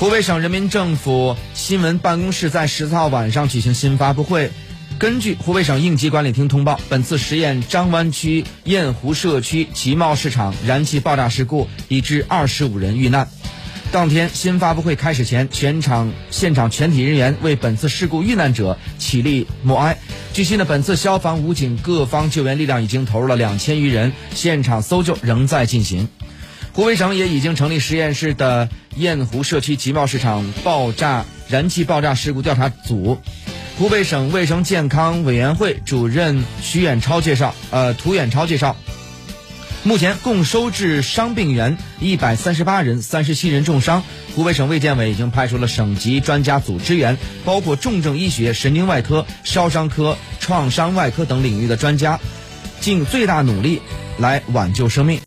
湖北省人民政府新闻办公室在十四号晚上举行新发布会。根据湖北省应急管理厅通报，本次实验张湾区雁湖社区集贸市场燃气爆炸事故已致二十五人遇难。当天新发布会开始前，全场现场全体人员为本次事故遇难者起立默哀。据悉呢，本次消防、武警各方救援力量已经投入了两千余人，现场搜救仍在进行。湖北省也已经成立实验室的雁湖社区集贸市场爆炸燃气爆炸事故调查组。湖北省卫生健康委员会主任徐远超介绍，呃，涂远超介绍，目前共收治伤病员一百三十八人，三十七人重伤。湖北省卫健委已经派出了省级专家组支援，包括重症医学、神经外科、烧伤科、创伤外科等领域的专家，尽最大努力来挽救生命。